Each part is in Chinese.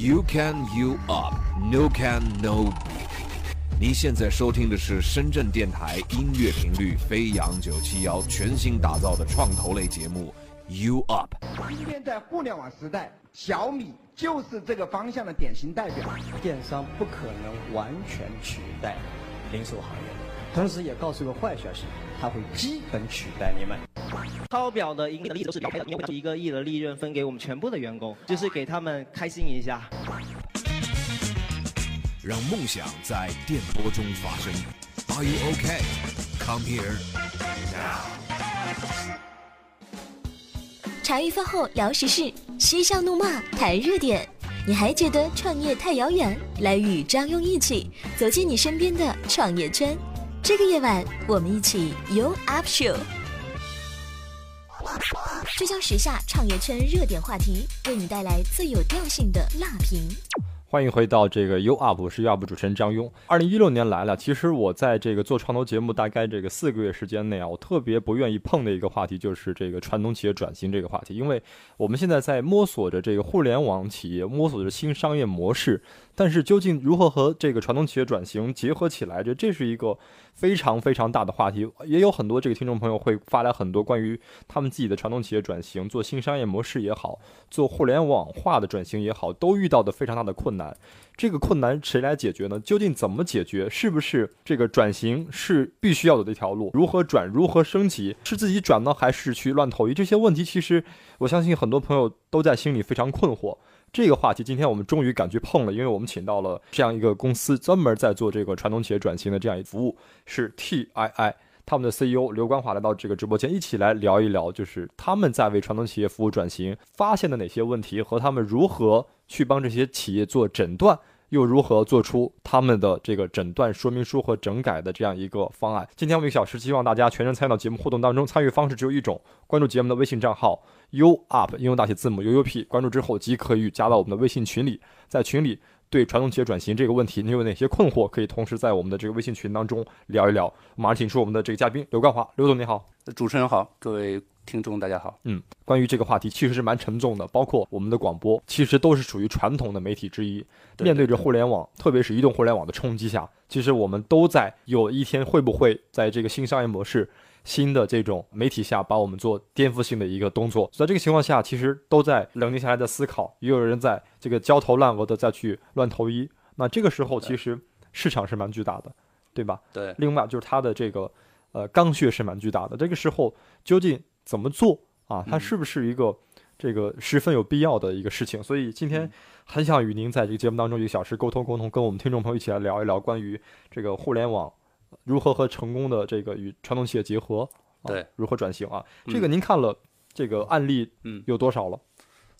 You can you up, no can no。您现在收听的是深圳电台音乐频率飞扬九七幺全新打造的创投类节目 You Up。今天在互联网时代，小米就是这个方向的典型代表。电商不可能完全取代零售行业，同时也告诉个坏消息，它会基本取代你们。超表的盈利的例子都是表配的，因为一个亿的利润分给我们全部的员工，就是给他们开心一下。让梦想在电波中发生。Are you okay? Come here now. 茶余饭后聊时事，嬉笑怒骂谈热点。你还觉得创业太遥远？来与张庸一起走进你身边的创业圈。这个夜晚，我们一起 You Up Show，聚焦时下创业圈热点话题，为你带来最有调性的辣评。欢迎回到这个 U Up，我是 U Up 主持人张庸。二零一六年来了，其实我在这个做创投节目大概这个四个月时间内啊，我特别不愿意碰的一个话题就是这个传统企业转型这个话题，因为我们现在在摸索着这个互联网企业，摸索着新商业模式。但是究竟如何和这个传统企业转型结合起来？这这是一个非常非常大的话题。也有很多这个听众朋友会发来很多关于他们自己的传统企业转型、做新商业模式也好，做互联网化的转型也好，都遇到的非常大的困难。这个困难谁来解决呢？究竟怎么解决？是不是这个转型是必须要走的一条路？如何转？如何升级？是自己转呢，还是去乱投医？这些问题，其实我相信很多朋友都在心里非常困惑。这个话题，今天我们终于敢去碰了，因为我们请到了这样一个公司，专门在做这个传统企业转型的这样一服务，是 TII，他们的 CEO 刘光华来到这个直播间，一起来聊一聊，就是他们在为传统企业服务转型发现的哪些问题，和他们如何去帮这些企业做诊断。又如何做出他们的这个诊断说明书和整改的这样一个方案？今天我们一个小时，希望大家全程参与到节目互动当中。参与方式只有一种：关注节目的微信账号 “u up”，应用大写字母 “u u p”。关注之后即可以加到我们的微信群里，在群里对传统企业转型这个问题，你有哪些困惑，可以同时在我们的这个微信群当中聊一聊。马上请出我们的这个嘉宾刘冠华，刘总你好，主持人好，各位。听众大家好，嗯，关于这个话题其实是蛮沉重的，包括我们的广播，其实都是属于传统的媒体之一。面对着互联网，特别是移动互联网的冲击下，其实我们都在有一天会不会在这个新商业模式、新的这种媒体下，把我们做颠覆性的一个动作。在这个情况下，其实都在冷静下来的思考，也有人在这个焦头烂额的再去乱投医。那这个时候，其实市场是蛮巨大的，对吧？对。另外就是它的这个呃刚需是蛮巨大的。这个时候究竟？怎么做啊？它是不是一个这个十分有必要的一个事情？所以今天很想与您在这个节目当中一个小时沟通沟通，跟我们听众朋友一起来聊一聊关于这个互联网如何和成功的这个与传统企业结合，对，如何转型啊？这个您看了这个案例，嗯，有多少了？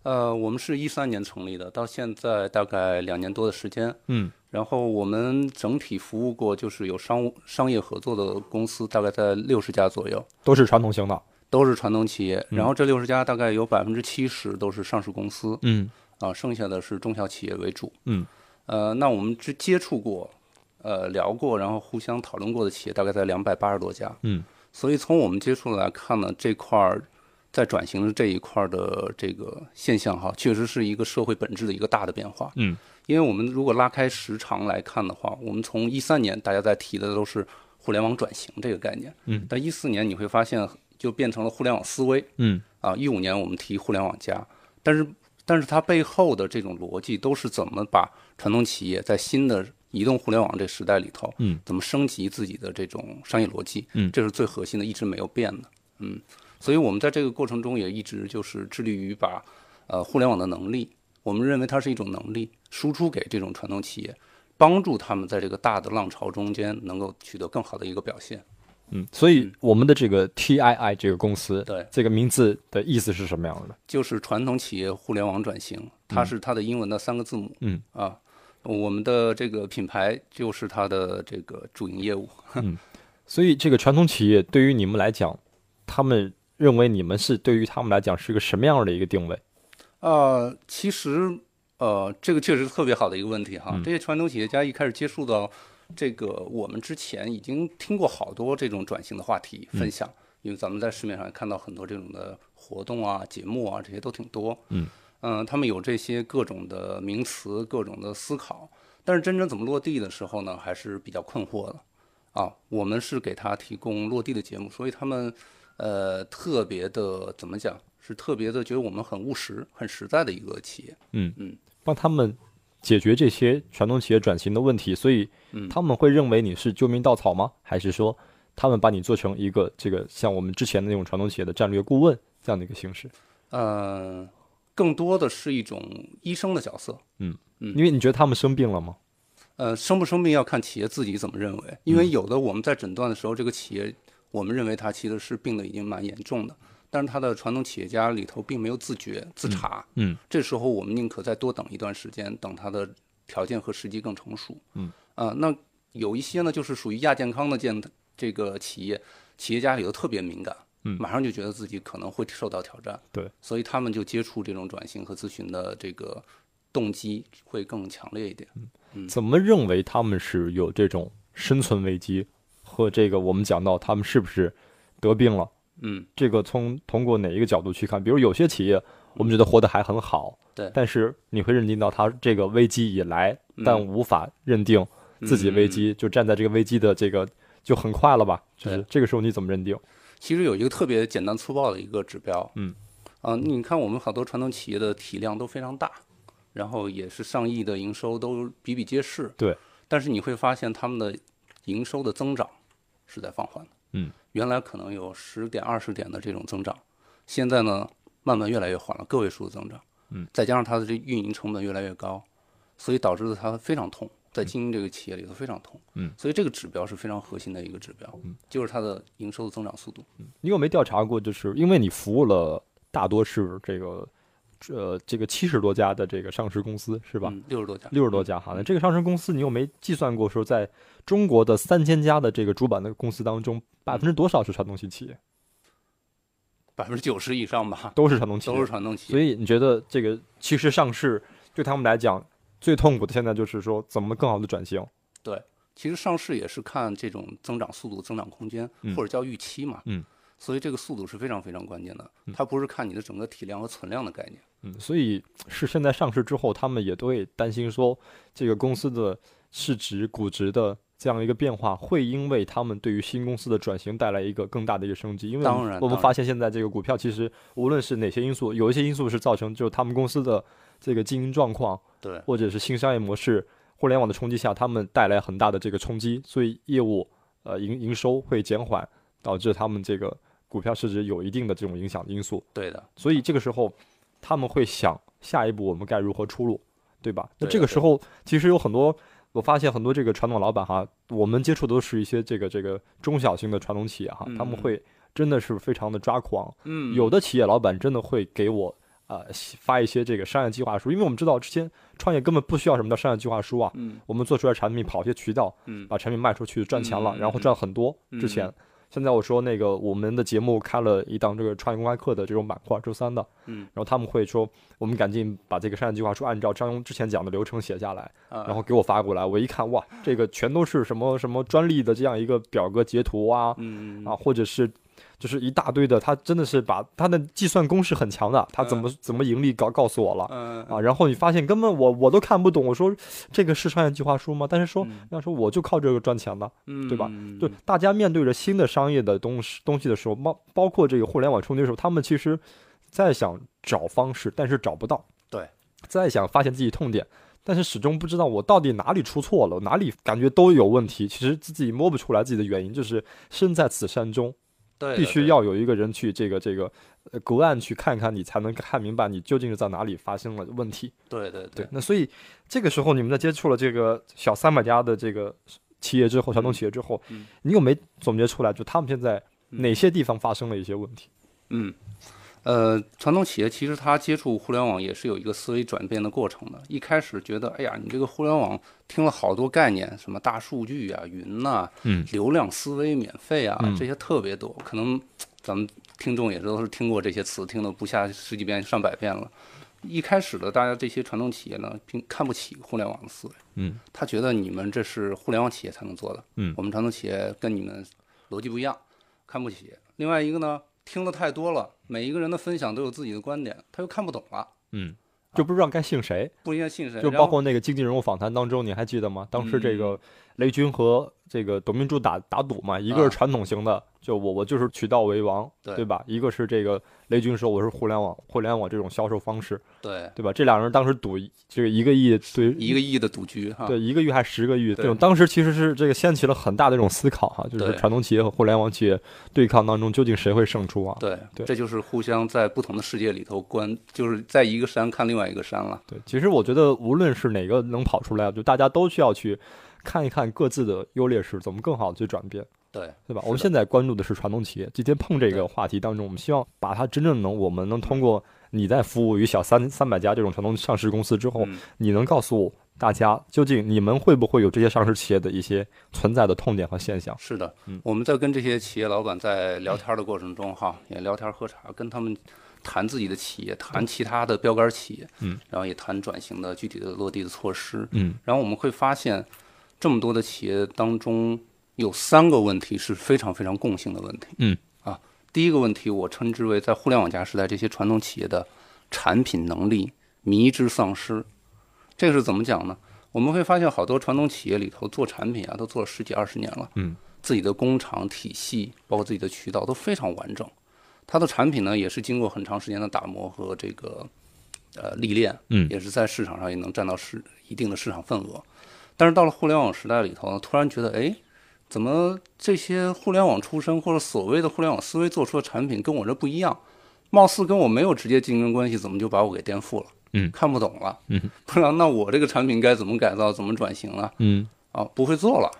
呃，我们是一三年成立的，到现在大概两年多的时间，嗯，然后我们整体服务过就是有商务商业合作的公司，大概在六十家左右，都是传统型的。都是传统企业，然后这六十家大概有百分之七十都是上市公司，嗯，啊，剩下的是中小企业为主，嗯，呃，那我们只接触过，呃，聊过，然后互相讨论过的企业大概在两百八十多家，嗯，所以从我们接触来看呢，这块儿在转型的这一块的这个现象哈，确实是一个社会本质的一个大的变化，嗯，因为我们如果拉开时长来看的话，我们从一三年大家在提的都是互联网转型这个概念，嗯，但一四年你会发现。就变成了互联网思维，嗯。啊，一五年我们提互联网加，但是但是它背后的这种逻辑都是怎么把传统企业在新的移动互联网这时代里头，嗯，怎么升级自己的这种商业逻辑，嗯，这是最核心的，一直没有变的，嗯，所以我们在这个过程中也一直就是致力于把呃互联网的能力，我们认为它是一种能力，输出给这种传统企业，帮助他们在这个大的浪潮中间能够取得更好的一个表现。嗯，所以我们的这个 TII 这个公司，对这个名字的意思是什么样的？就是传统企业互联网转型，它是它的英文的三个字母。嗯啊，我们的这个品牌就是它的这个主营业务。嗯，所以这个传统企业对于你们来讲，他们认为你们是对于他们来讲是一个什么样的一个定位？呃，其实呃，这个确实是特别好的一个问题哈。这些传统企业家一开始接触到。这个我们之前已经听过好多这种转型的话题分享，因为咱们在市面上看到很多这种的活动啊、节目啊，这些都挺多。嗯，嗯，他们有这些各种的名词、各种的思考，但是真正怎么落地的时候呢，还是比较困惑的。啊，我们是给他提供落地的节目，所以他们呃特别的怎么讲，是特别的觉得我们很务实、很实在的一个企业。嗯嗯，帮他们解决这些传统企业转型的问题，所以嗯他们会认为你是救命稻草吗？还是说他们把你做成一个这个像我们之前的那种传统企业的战略顾问这样的一个形式？呃，更多的是一种医生的角色。嗯嗯因为你觉得他们生病了吗？呃，生不生病要看企业自己怎么认为，因为有的我们在诊断的时候，这个企业我们认为它其实是病的已经蛮严重的，但是它的传统企业家里头并没有自觉自查，嗯，这时候我们宁可再多等一段时间，等它的条件和时机更成熟，嗯，啊、那有一些呢就是属于亚健康的健这个企业，企业家里头特别敏感。嗯马上就觉得自己可能会受到挑战，对，所以他们就接触这种转型和咨询的这个动机会更强烈一点。嗯怎么认为他们是有这种生存危机和这个我们讲到他们是不是得病了？嗯，这个从通过哪一个角度去看？比如有些企业，我们觉得活得还很好，对但是你会认定到他这个危机以来，嗯但无法认定自己危机，就站在这个危机的这个就很快了吧？就是这个时候你怎么认定？其实有一个特别简单粗暴的一个指标，嗯，啊、你看我们好多传统企业的体量都非常大，然后也是上亿的营收都比比皆是，对，但是你会发现他们的营收的增长是在放缓的，嗯，原来可能有十点二十点的这种增长，现在呢慢慢越来越缓了，个位数的增长，嗯，再加上它的这运营成本越来越高，所以导致它非常痛，在经营这个企业里头非常痛，嗯，所以这个指标是非常核心的一个指标，嗯，就是它的营收的增长速度。嗯你有没有调查过？就是因为你服务了大多是这个呃这个七十多家的这个上市公司是吧？嗯，六十多家，六十多家哈，那这个上市公司你有没计算过说，在中国的三千家的这个主板的公司当中，百分之多少是传统型企业？百分之九十以上吧，都是传统企业，都是传统企业。所以你觉得这个其实上市对他们来讲最痛苦的现在就是说怎么更好的转型？对，其实上市也是看这种增长速度、增长空间，嗯或者叫预期嘛。嗯。所以这个速度是非常非常关键的，它不是看你的整个体量和存量的概念。嗯，所以是现在上市之后，他们也都会担心说，这个公司的市值、估值的这样一个变化，会因为他们对于新公司的转型带来一个更大的一个升级。因为当然当然我们发现现在这个股票其实无论是哪些因素，有一些因素是造成就是他们公司的这个经营状况，对，或者是新商业模式、互联网的冲击下，他们带来很大的这个冲击，所以业务呃营营收会减缓，导致他们这个股票市值有一定的这种影响因素。对的，所以这个时候他们会想下一步我们该如何出路，对吧？那这个时候其实有很多，我发现很多这个传统老板哈，我们接触的都是一些这个这个中小型的传统企业哈，他们嗯会真的是非常的抓狂，嗯有的企业老板真的会给我。呃，发一些这个商业计划书，因为我们知道之前创业根本不需要什么叫商业计划书啊，嗯我们做出来产品跑一些渠道，嗯把产品卖出去赚钱了，嗯然后赚很多。嗯之前，现在我说那个我们的节目开了一档这个创业公开课的这种板块，周三的，嗯，然后他们会说，我们赶紧把这个商业计划书按照张庸之前讲的流程写下来，啊然后给我发过来。我一看，哇，这个全都是什么什么专利的这样一个表格截图啊，嗯啊，或者是就是一大堆的，他真的是把他的计算公式很强的，他怎么、怎么盈利告告诉我了。嗯啊，然后你发现根本我我都看不懂，我说这个是商业计划书吗？但是说嗯要说我就靠这个赚钱的，嗯对吧嗯对，大家面对着新的商业的东西东西的时候，包包括这个互联网冲击的时候，他们其实在想找方式，但是找不到。对，在想发现自己痛点，但是始终不知道我到底哪里出错了，哪里感觉都有问题。其实自己摸不出来自己的原因，就是身在此山中，对必须要有一个人去这个这个呃隔岸去看看你，才能看明白你究竟是在哪里发生了问题。对对对，那所以这个时候你们在接触了这个小三百家的这个企业之后，传统企业之后，嗯你有没总结出来，就他们现在哪些地方发生了一些问题？嗯，呃，传统企业其实它接触互联网也是有一个思维转变的过程的。一开始觉得，哎呀，你这个互联网听了好多概念，什么大数据啊、云呐、嗯流量思维、免费啊，嗯这些特别多。可能咱们听众也都是听过这些词，听了不下十几遍、上百遍了。一开始的大家这些传统企业呢，并看不起互联网的思维，嗯他觉得你们这是互联网企业才能做的，嗯我们传统企业跟你们逻辑不一样，看不起。另外一个呢，听的太多了，每一个人的分享都有自己的观点，他又看不懂了。嗯就不知道该信谁。不应该信谁，就包括那个经济人物访谈当中，你还记得吗？当时这个雷军和这个董明珠打打赌嘛，一个是啊传统型的，就我我就是渠道为王，对对吧？一个是这个雷军说我是互联网互联网这种销售方式，对对吧？这两人当时赌这个一个亿对一个亿的赌局哈，对一个亿还十个亿，这种当时其实是这个掀起了很大的这种思考哈，就是对传统企业和互联网企业对抗当中究竟谁会胜出啊？对对这就是互相在不同的世界里头观，就是在一个山看另外一个山了。对，其实我觉得无论是哪个能跑出来，就大家都需要去看一看各自的优劣势，怎么更好的去转变。对对吧？我们现在关注的是传统企业，今天碰这个话题当中，我们希望把它真正能，我们能通过你在服务于小三三百家这种传统上市公司之后，嗯。你能告诉大家，究竟你们会不会有这些上市企业的一些存在的痛点和现象？是的。嗯，我们在跟这些企业老板在聊天的过程中哈，也聊天喝茶，跟他们谈自己的企业，谈其他的标杆企业，嗯，然后也谈转型的具体的落地的措施，嗯，然后我们会发现，这么多的企业当中，有三个问题是非常非常共性的问题，嗯，啊，第一个问题我称之为在互联网加时代，这些传统企业的产品能力迷之丧失，这个是怎么讲呢？我们会发现好多传统企业里头做产品啊，都做了十几二十年了，嗯，自己的工厂体系，包括自己的渠道都非常完整，它的产品呢也是经过很长时间的打磨和这个呃历练，嗯也是在市场上也能占到市一定的市场份额。但是到了互联网时代里头呢，突然觉得，哎，怎么这些互联网出身或者所谓的互联网思维做出的产品跟我这不一样？貌似跟我没有直接竞争关系，怎么就把我给颠覆了？嗯看不懂了。嗯，不知道那我这个产品该怎么改造，怎么转型了？嗯啊，不会做了。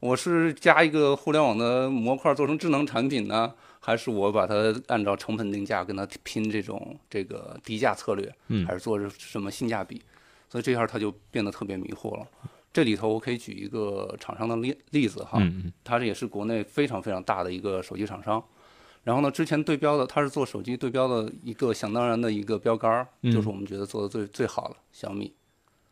我是加一个互联网的模块做成智能产品呢，还是我把它按照成本定价跟它拼这种这个低价策略，嗯还是做什么性价比？所以这下他就变得特别迷惑了。这里头我可以举一个厂商的例例子哈，它这也是国内非常非常大的一个手机厂商。然后呢，之前对标的，它是做手机对标的一个想当然的一个标杆儿，嗯就是我们觉得做的最最好的小米，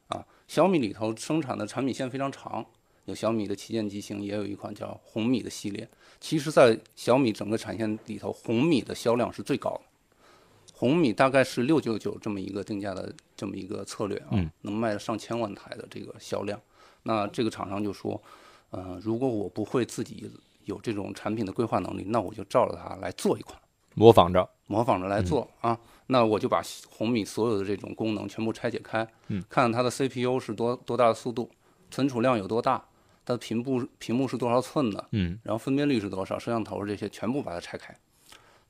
啊，小米里头生产的产品线非常长，有小米的旗舰机型，也有一款叫红米的系列。其实，在小米整个产线里头，红米的销量是最高的，红米大概是六九九这么一个定价的这么一个策略啊，嗯能卖上千万台的这个销量。那这个厂商就说，呃，如果我不会自己有这种产品的规划能力，那我就照着它来做一款，模仿着，模仿着来做、啊。那我就把红米所有的这种功能全部拆解开，嗯，看看它的 CPU 是多多大的速度，存储量有多大，它的屏幕屏幕是多少寸的，嗯然后分辨率是多少，摄像头这些全部把它拆开。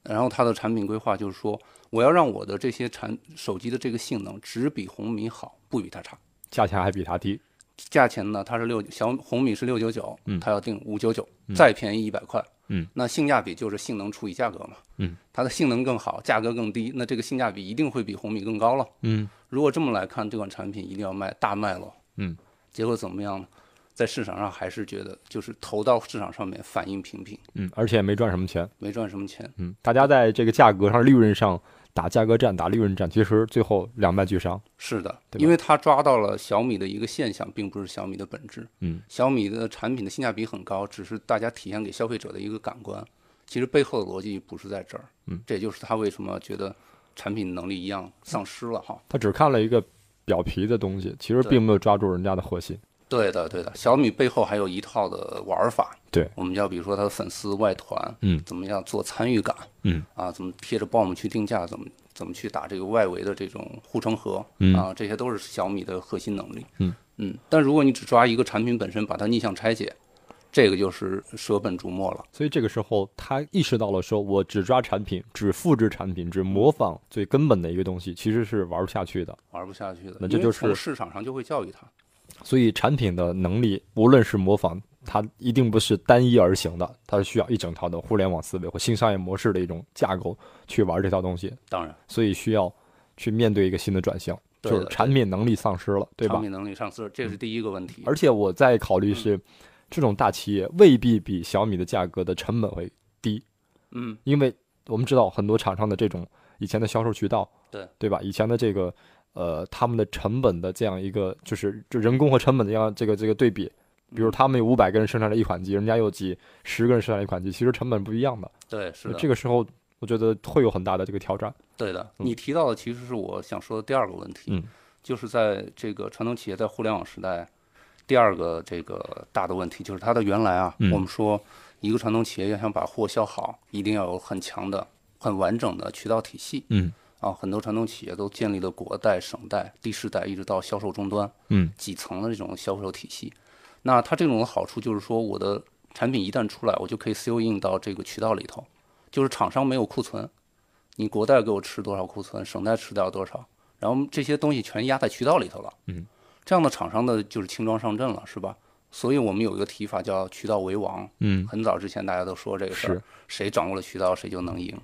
然后它的产品规划就是说，我要让我的这些产手机的这个性能只比红米好，不比它差。价钱还比它低。价钱呢，它是六小红米是六九九嗯，它要定五九九，再便宜一百块。嗯，那性价比就是性能除以价格嘛。嗯，它的性能更好，价格更低，那这个性价比一定会比红米更高了。嗯如果这么来看，这款产品一定要卖大卖了。嗯，结果怎么样呢？在市场上还是觉得就是投到市场上面反应平平，嗯，而且没赚什么钱。没赚什么钱。嗯，大家在这个价格上、利润上打价格战、打利润战，其实最后两败俱伤。是的，因为他抓到了小米的一个现象，并不是小米的本质。嗯，小米的产品的性价比很高，只是大家体现给消费者的一个感官。其实背后的逻辑不是在这儿。嗯，这也就是他为什么觉得产品能力一样丧失了哈。他只看了一个表皮的东西，其实并没有抓住人家的核心。对的，对的，小米背后还有一套的玩法。对，我们叫比如说它的粉丝外团，嗯怎么样做参与感，嗯啊，怎么贴着 BOM 去定价，怎么怎么去打这个外围的这种护城河，嗯啊，这些都是小米的核心能力。嗯嗯，但如果你只抓一个产品本身，把它逆向拆解，这个就是舍本逐末了。所以这个时候，他意识到了说，我只抓产品，只复制产品，只模仿最根本的一个东西，其实是玩不下去的。玩不下去的，那这就是从市场上就会教育他。所以产品的能力，无论是模仿，它一定不是单一而行的，它是需要一整套的互联网思维或新商业模式的一种架构去玩这套东西。当然，所以需要去面对一个新的转型，就是产品能力丧失了，对吧产？品能力丧失，这是第一个问题。而且我在考虑是，这种大企业未必比小米的价格的成本会低，嗯，因为我们知道很多厂商的这种以前的销售渠道，对对吧？以前的这个呃，他们的成本的这样一个就是就人工和成本的这样这个这个对比，比如他们有五百个人生产了一款机，人家有几十个人生产了一款机，其实成本不一样的。对，是的，这个时候我觉得会有很大的这个挑战。对的，你提到的其实是我想说的第二个问题，嗯，就是在这个传统企业在互联网时代，第二个这个大的问题就是它的原来啊，嗯我们说一个传统企业要想把货销好，一定要有很强的、很完整的渠道体系嗯啊，很多传统企业都建立了国代、省代、地市代，一直到销售终端嗯几层的这种销售体系。那它这种的好处就是说，我的产品一旦出来，我就可以 sell in 到这个渠道里头，就是厂商没有库存，你国代给我吃多少库存，省代吃掉多少，然后这些东西全压在渠道里头了。嗯，这样的厂商的就是轻装上阵了，是吧？所以我们有一个提法叫渠道为王。嗯很早之前大家都说这个事儿，谁掌握了渠道谁就能赢。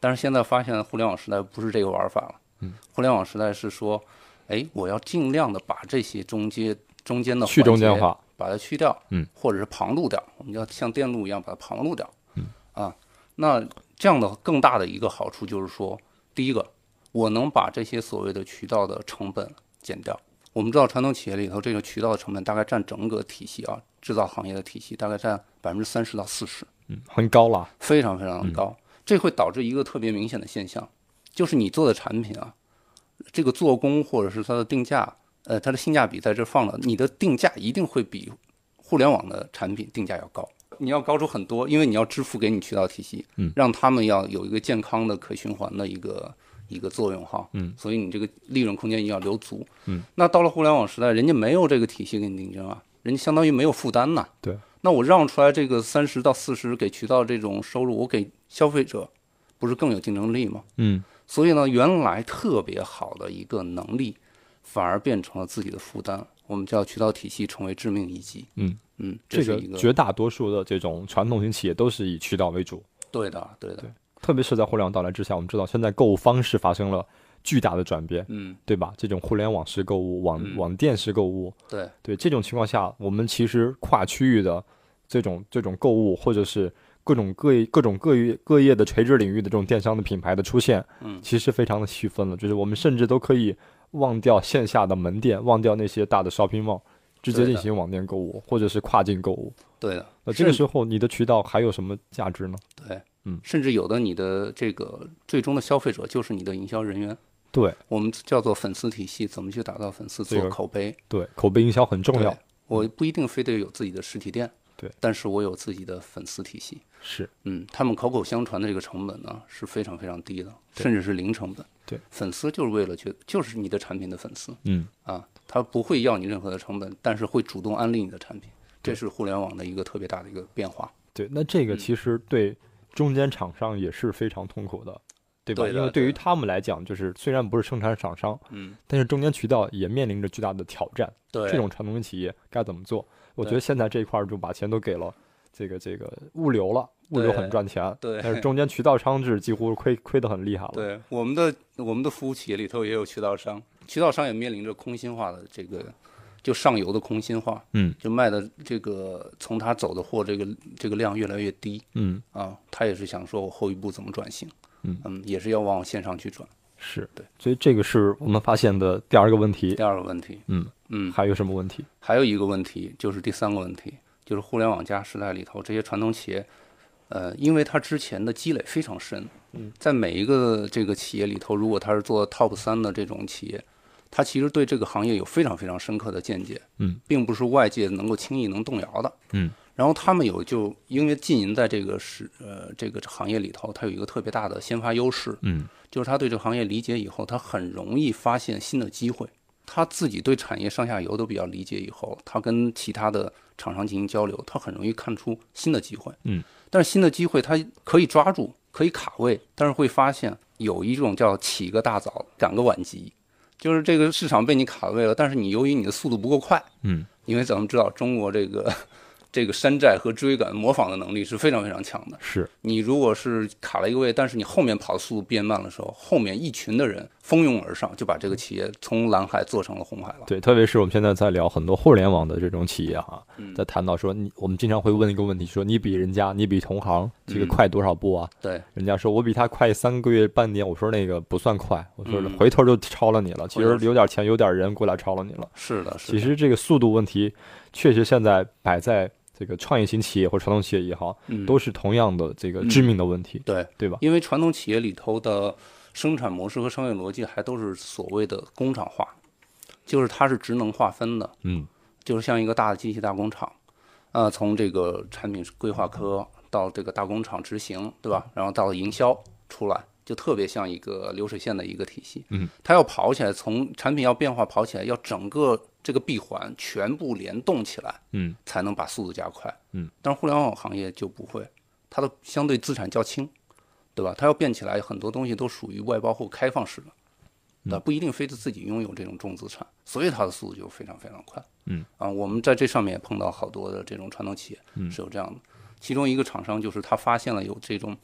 但是现在发现互联网时代不是这个玩法了。嗯，互联网时代是说，哎，我要尽量的把这些中间中间的去中间化，把它去掉，嗯，或者是旁路掉，我们要像电路一样把它旁路掉，嗯，啊，那这样的更大的一个好处就是说，第一个，我能把这些所谓的渠道的成本减掉。我们知道传统企业里头这个渠道的成本大概占整个体系啊，制造行业的体系大概占百分之三十到四十，嗯，很高了。非常非常的高。这会导致一个特别明显的现象，就是你做的产品啊，这个做工或者是它的定价，呃，它的性价比在这放了，你的定价一定会比互联网的产品定价要高。你要高出很多，因为你要支付给你渠道体系，嗯让他们要有一个健康的可循环的一个一个作用哈，嗯，所以你这个利润空间一定要留足，嗯，那到了互联网时代，人家没有这个体系给你竞争啊，人家相当于没有负担呐，对，那我让出来这个三十到四十给渠道这种收入，我给消费者不是更有竞争力吗？嗯所以呢，原来特别好的一个能力，反而变成了自己的负担。我们叫渠道体系成为致命一击。嗯嗯，这个是一个绝大多数的这种传统型企业都是以渠道为主，对的，对的，对特别是在互联网到来之下，我们知道现在购物方式发生了巨大的转变，嗯，对吧？这种互联网式购物、网嗯网店式购物，对，对这种情况下，我们其实跨区域的这种这种购物，或者是各种各业各种各业各业的垂直领域的这种电商的品牌的出现，嗯其实非常的细分了。就是我们甚至都可以忘掉线下的门店，忘掉那些大的 shopping mall，直接进行网店购物，或者是跨境购物。对的。那这个时候，你的渠道还有什么价值呢？对，嗯甚至有的你的这个最终的消费者就是你的营销人员，对我们叫做粉丝体系，怎么去打造粉丝，做口碑。对，口碑营销很重要。我不一定非得有自己的实体店，对，但是我有自己的粉丝体系。是，嗯，他们口口相传的这个成本呢是非常非常低的，甚至是零成本。对，粉丝就是为了去就是你的产品的粉丝嗯，啊，他不会要你任何的成本，但是会主动安利你的产品，这是互联网的一个特别大的一个变化。对。那这个嗯其实对中间厂商也是非常痛苦的，对吧？因为对于他们来讲，就是虽然不是生产厂商，嗯，但是中间渠道也面临着巨大的挑战。对，这种传统的企业该怎么做？我觉得现在这一块儿就把钱都给了这个这个物流了，物流很赚钱，对但是 中间渠道商制几乎亏亏得很厉害了。对，我们的我们的服务企业里头也有渠道商，渠道商也面临着空心化的这个，就上游的空心化，嗯就卖的这个从他走的货这个这个量越来越低嗯，啊，他也是想说我后一步怎么转型，嗯也是要往线上去转。是。对，所以这个是我们发现的第二个问题。第。二个问题，嗯嗯，还有什么问题？还有一个问题就是第三个问题，就是互联网加时代里头这些传统企业，呃，因为它之前的积累非常深，嗯，在每一个这个企业里头，如果它是做 top 三的这种企业，它其实对这个行业有非常非常深刻的见解，嗯，并不是外界能够轻易能动摇的，嗯，然后他们有就因为浸淫在这个是呃这个行业里头，它有一个特别大的先发优势，嗯就是他对这个行业理解以后，他很容易发现新的机会。他自己对产业上下游都比较理解以后，他跟其他的厂商进行交流，他很容易看出新的机会。嗯，但是新的机会他可以抓住，可以卡位，但是会发现有一种叫起个大早，赶个晚集，就是这个市场被你卡位了，但是你由于你的速度不够快，嗯，因为咱们知道中国这个这个山寨和追赶模仿的能力是非常非常强的。是你如果是卡了一个位，但是你后面跑的速度变慢的时候，后面一群的人蜂拥而上，就把这个企业从蓝海做成了红海了。对，特别是我们现在在聊很多互联网的这种企业哈，嗯在谈到说你，我们经常会问一个问题，说你比人家，你比同行这个嗯快多少步啊？对人家说我比他快三个月半年，我说那个不算快，我说嗯回头就超了你了。其实有点钱有点人过来超了你了。是的，是的。其实这个速度问题，确实现在摆在这个创业型企业或者传统企业也好，嗯都是同样的这个致命的问题，对，对吧？因为传统企业里头的生产模式和商业逻辑还都是所谓的工厂化，就是它是职能划分的，嗯，就是像一个大的机器大工厂，呃，从这个产品规划科到这个大工厂执行，对吧？然后到营销出来，就特别像一个流水线的一个体系。嗯，它要跑起来，从产品要变化跑起来，要整个这个闭环全部联动起来，嗯，才能把速度加快。嗯，但是互联网行业就不会，它的相对资产较轻，对吧？它要变起来，很多东西都属于外包或开放式的。那不一定非得自己拥有这种重资产，所以它的速度就非常非常快。嗯啊，我们在这上面也碰到好多的这种传统企业嗯是有这样的，其中一个厂商就是他发现了有这种，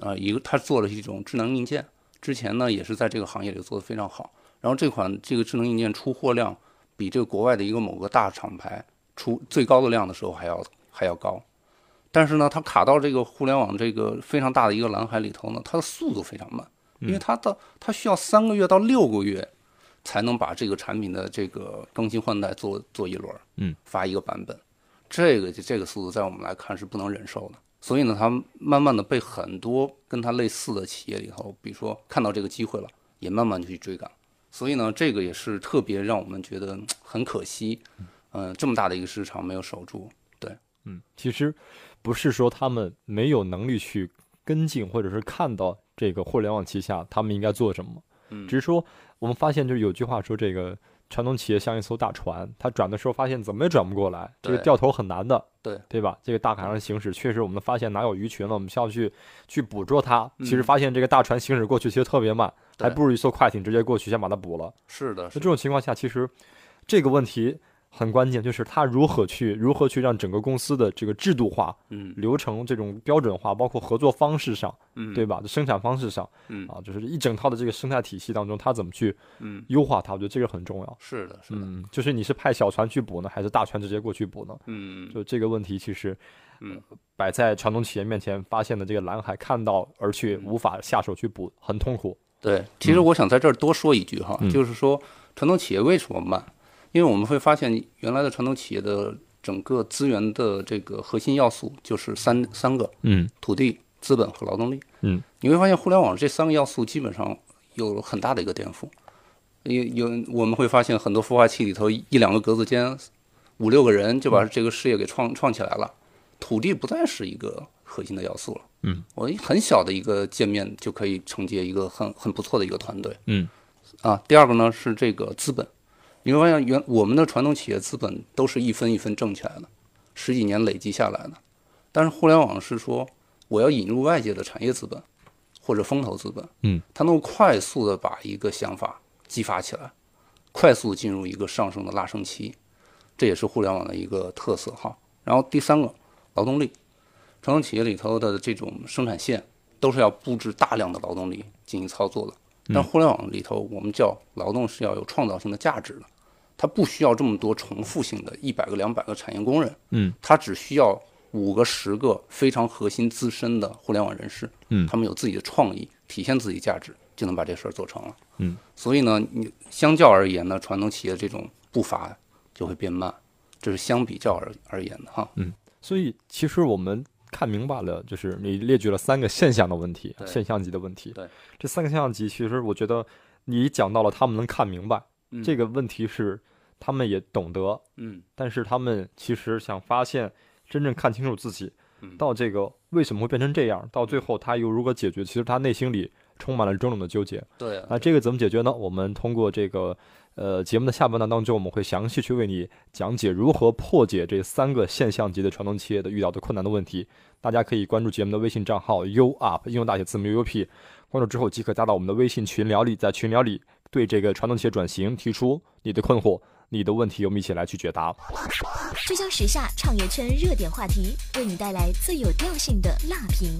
呃，一个他做了一种智能硬件，之前呢也是在这个行业里做得非常好，然后这款这个智能硬件出货量比这个国外的一个某个大厂牌出最高的量的时候还要还要高，但是呢，它卡到这个互联网这个非常大的一个蓝海里头呢，它的速度非常慢，因为它的它需要三个月到六个月才能把这个产品的这个更新换代做做一轮，嗯，发一个版本，这个这个速度在我们来看是不能忍受的。所以呢，它慢慢的被很多跟它类似的企业里头，比如说看到这个机会了，也慢慢就去追赶。所以呢，这个也是特别让我们觉得嗯很可惜，嗯、这么大的一个市场没有守住。对，嗯，其实不是说他们没有能力去跟进，或者是看到这个互联网旗下他们应该做什么，嗯只是说我们发现就是有句话说这个传统企业像一艘大船，它转的时候发现怎么也转不过来，这个掉头很难的，对对吧？这个大海上行驶，确实我们发现哪有鱼群了，我们需要去去捕捉它。其实嗯发现这个大船行驶过去其实特别慢，还不如一艘快艇直接过去先把它补了。是的，那这种情况下，其实这个问题很关键，就是他如何去如何去让整个公司的这个制度化、嗯流程这种标准化，包括合作方式上，嗯，对吧？生产方式上嗯啊，就是一整套的这个生态体系当中，他怎么去嗯，优化它？我觉得这个很重要。是的，是的，嗯，就是你是派小船去补呢，还是大船直接过去补呢？嗯就这个问题，其实，摆在传统企业面前，发现的这个蓝海，看到而却嗯无法下手去补，很痛苦。对，其实我想在这儿多说一句哈，嗯就是说传统企业为什么慢？因为我们会发现，原来的传统企业的整个资源的这个核心要素就是三三个：嗯土地、资本和劳动力。嗯，你会发现互联网这三个要素基本上有很大的一个颠覆。有有我们会发现很多孵化器里头一一两个格子间，五六个人就把这个事业给创创起来了，土地不再是一个核心的要素了。嗯，我一很小的一个界面就可以承接一个很很不错的一个团队。嗯。啊，第二个呢是这个资本，你会发现原我们的传统企业资本都是一分一分挣起来的，十几年累积下来的，但是互联网是说我要引入外界的产业资本或者风投资本，嗯，它能够快速的把一个想法激发起来，快速进入一个上升的拉升期，这也是互联网的一个特色哈。然后第三个劳动力，传统企业里头的这种生产线都是要布置大量的劳动力进行操作的。但互联网里头，我们叫劳动是要有创造性的价值的，它不需要这么多重复性的一百个、两百个产业工人，嗯，它只需要五个、十个非常核心资深的互联网人士，嗯他们有自己的创意，体现自己价值，就能把这事儿做成了。嗯，所以呢，你相较而言呢，传统企业这种步伐就会变慢，这是相比较而而言的哈。嗯所以其实我们看明白了，就是你列举了三个现象的问题，现象级的问题。对，这三个现象级，其实我觉得你讲到了他们能看明白、嗯这个问题是他们也懂得，嗯但是他们其实想发现真正看清楚自己，嗯到这个为什么会变成这样，到最后他又如何解决，其实他内心里充满了种种的纠结。对啊那这个怎么解决呢？我们通过这个呃节目的下半段当中，我们会详细去为你讲解如何破解这三个现象级的传统企业的遇到的困难的问题。大家可以关注节目的微信账号 U Up，应用大写字母 U U P，关注之后即可加到我们的微信群聊里，在群聊里对这个传统企业转型提出你的困惑、你的问题，我们一起来去解答。聚焦时下创业圈热点话题，为你带来最有调性的辣评。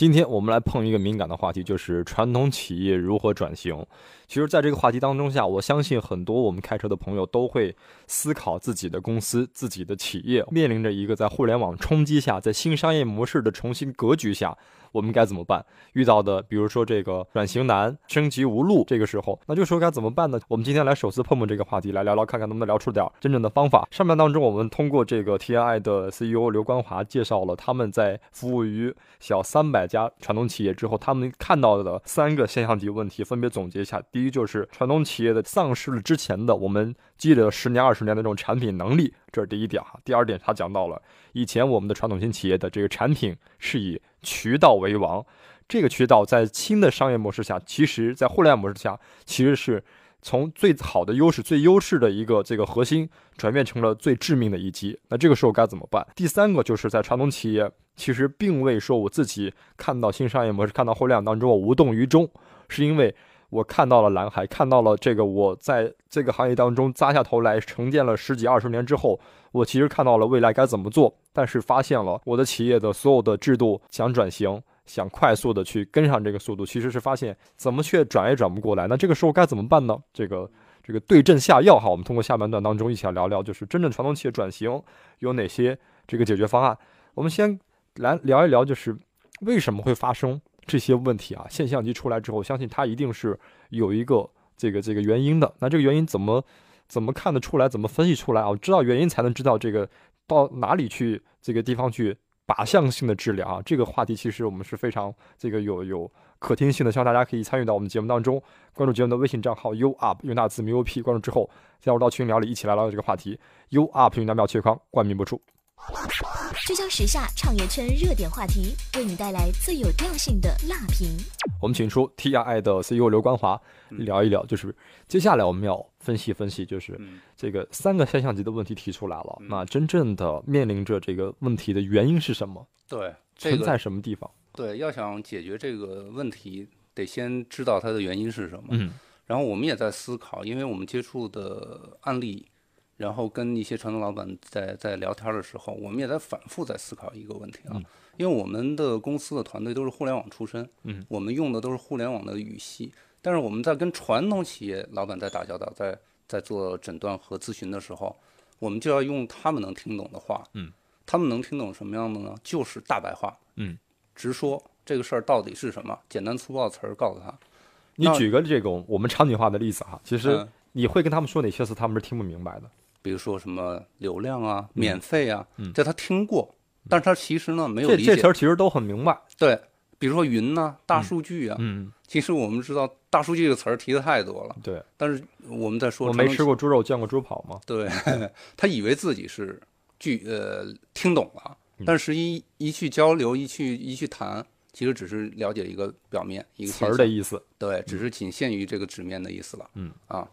今天我们来碰一个敏感的话题，就是传统企业如何转型。其实，在这个话题当中下，我相信很多我们开车的朋友都会思考自己的公司、自己的企业面临着一个在互联网冲击下，在新商业模式的重新格局下。我们该怎么办？遇到的，比如说这个转型难、升级无路，这个时候，那这个时候该怎么办呢？我们今天来首次碰碰这个话题，来聊聊看看能不能聊出点真正的方法。上面当中，我们通过这个 TNI 的 CEO 刘光华介绍了他们在服务于小三百家传统企业之后，他们看到的三个现象级问题，分别总结一下：第一，就是传统企业的丧失了之前的我们积累了十年、二十年的这种产品能力，这是第一点哈。第二点，他讲到了以前我们的传统型企业的这个产品是以渠道为王，这个渠道在新的商业模式下，其实，在互联网模式下，其实是从最好的优势、最优势的一个这个核心，转变成了最致命的一击。那这个时候该怎么办？第三个就是在传统企业，其实并未说我自己看到新商业模式、看到互联网当中我无动于衷，是因为我看到了蓝海，看到了这个我在这个行业当中扎下头来沉淀了十几二十年之后。我其实看到了未来该怎么做，但是发现了我的企业的所有的制度想转型，想快速的去跟上这个速度，其实是发现怎么却转也转不过来。那这个时候该怎么办呢？这个这个对症下药哈，我们通过下半段当中一起来聊聊，就是真正传统企业转型有哪些这个解决方案。我们先来聊一聊，就是为什么会发生这些问题啊？现象级出来之后，相信它一定是有一个这个这个原因的。那这个原因怎么？怎么看得出来？怎么分析出来啊？知道原因才能知道这个到哪里去这个地方去靶向性的治疗啊！这个话题其实我们是非常这个有有可听性的，希望大家可以参与到我们节目当中，关注节目的微信账号 u up 用大字 m u p 关注之后加入到群聊里一起来聊聊这个话题。u up 用两秒切框冠名播出。聚焦时下创业圈热点话题，为你带来最有调性的辣评。我们请出 TRI 的 CEO 刘光华聊一聊，就是接下来我们要分析分析，就是这个三个现象级的问题提出来了，那真正的面临着这个问题的原因是什么？对，存在什么地方？对，要想解决这个问题，得先知道它的原因是什么。嗯，然后我们也在思考，因为我们接触的案例。然后跟一些传统老板在在聊天的时候，我们也在反复在思考一个问题啊，因为我们的公司的团队都是互联网出身，嗯，我们用的都是互联网的语系，但是我们在跟传统企业老板在打交道，在在做诊断和咨询的时候，我们就要用他们能听懂的话，嗯，他们能听懂什么样的呢？就是大白话，嗯，直说这个事儿到底是什么，简单粗暴的词儿告诉他。你举个这种我们场景化的例子哈，其实你会跟他们说哪些词，他们是听不明白的。比如说什么流量啊、免费啊，这他听过，但是他其实呢没有理解。这这词其实都很明白。对，比如说云呐、大数据啊，嗯，其实我们知道大数据这个词儿提的太多了。对，但是我们在说，我没吃过猪肉，见过猪跑吗？对，他以为自己是具呃听懂了，但是一一去交流，一去一去谈，其实只是了解一个表面一个词儿的意思。对，只是仅限于这个纸面的意思了。嗯啊。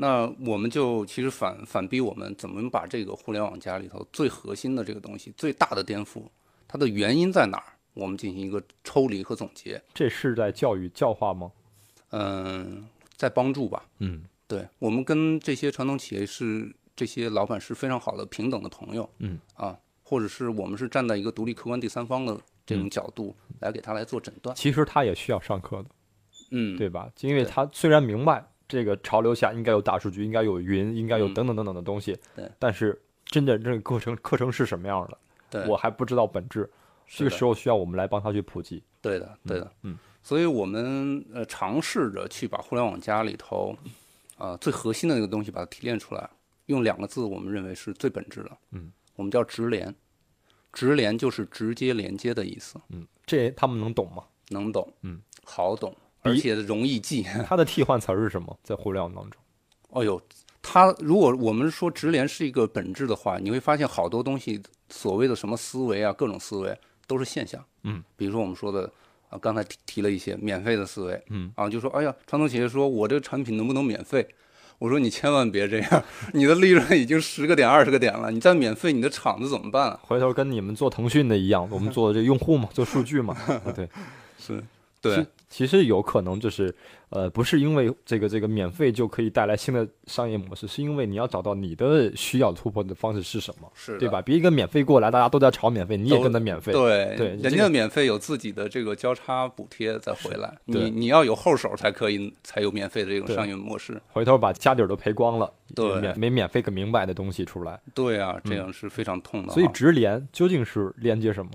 那我们就其实反反逼我们怎么把这个互联网加里头最核心的这个东西最大的颠覆，它的原因在哪儿？我们进行一个抽离和总结。这是在教育教化吗？嗯，在帮助吧。嗯，对，我们跟这些传统企业是这些老板是非常好的平等的朋友。嗯啊，或者是我们是站在一个独立客观第三方的这种角度来给他来做诊断。其实他也需要上课的。嗯，对吧？因为他虽然明白。这个潮流下应该有大数据，应该有云，应该有等等等等的东西。对，但是真的这个课程课程是什么样的？对，我还不知道本质。这个时候需要我们来帮他去普及。对的，对的，嗯。所以我们呃尝试着去把互联网加里头，啊最核心的那个东西把它提炼出来，用两个字我们认为是最本质的。嗯，我们叫直连，直连就是直接连接的意思。嗯，这他们能懂吗？能懂。嗯，好懂。而且容易记，它的替换词是什么？在互联网当中，哦呦，它如果我们说直连是一个本质的话，你会发现好多东西，所谓的什么思维啊，各种思维都是现象。嗯，比如说我们说的啊，刚才提提了一些免费的思维。嗯，啊，就说哎呀，传统企业说我这个产品能不能免费？我说你千万别这样，你的利润已经十个点、二十个点了，你再免费，你的厂子怎么办？回头跟你们做腾讯的一样，我们做这用户嘛，做数据嘛。对，是。对，其实有可能就是，呃，不是因为这个这个免费就可以带来新的商业模式，是因为你要找到你的需要突破的方式是什么，是对吧？别一个免费过来，大家都在炒免费，你也跟着免费，对对这个人家免费有自己的这个交叉补贴再回来，你你要有后手才可以才有免费的这种商业模式。回头把家底儿都赔光了，对免没免费个明白的东西出来，对啊，这样是非常痛的。嗯所以直连究竟是连接什么？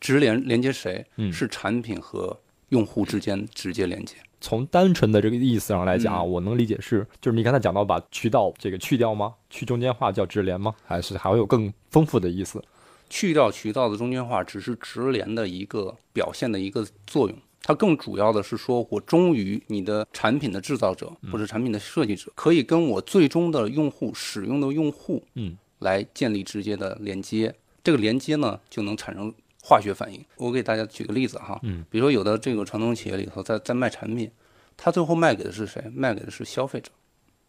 直连连接谁？嗯是产品和用户之间直接连接。从单纯的这个意思上来讲啊，嗯我能理解是，就是你刚才讲到把渠道这个去掉吗？去中间化叫直连吗？还是还会有更丰富的意思？去掉渠道的中间化，只是直连的一个表现的一个作用。它更主要的是说，我忠于你的产品的制造者或者产品的设计者，可以跟我最终的用户使用的用户，嗯，来建立直接的连接。这个连接呢，就能产生化学反应。我给大家举个例子哈，嗯，比如说有的这个传统企业里头在在卖产品，他最后卖给的是谁？卖给的是消费者。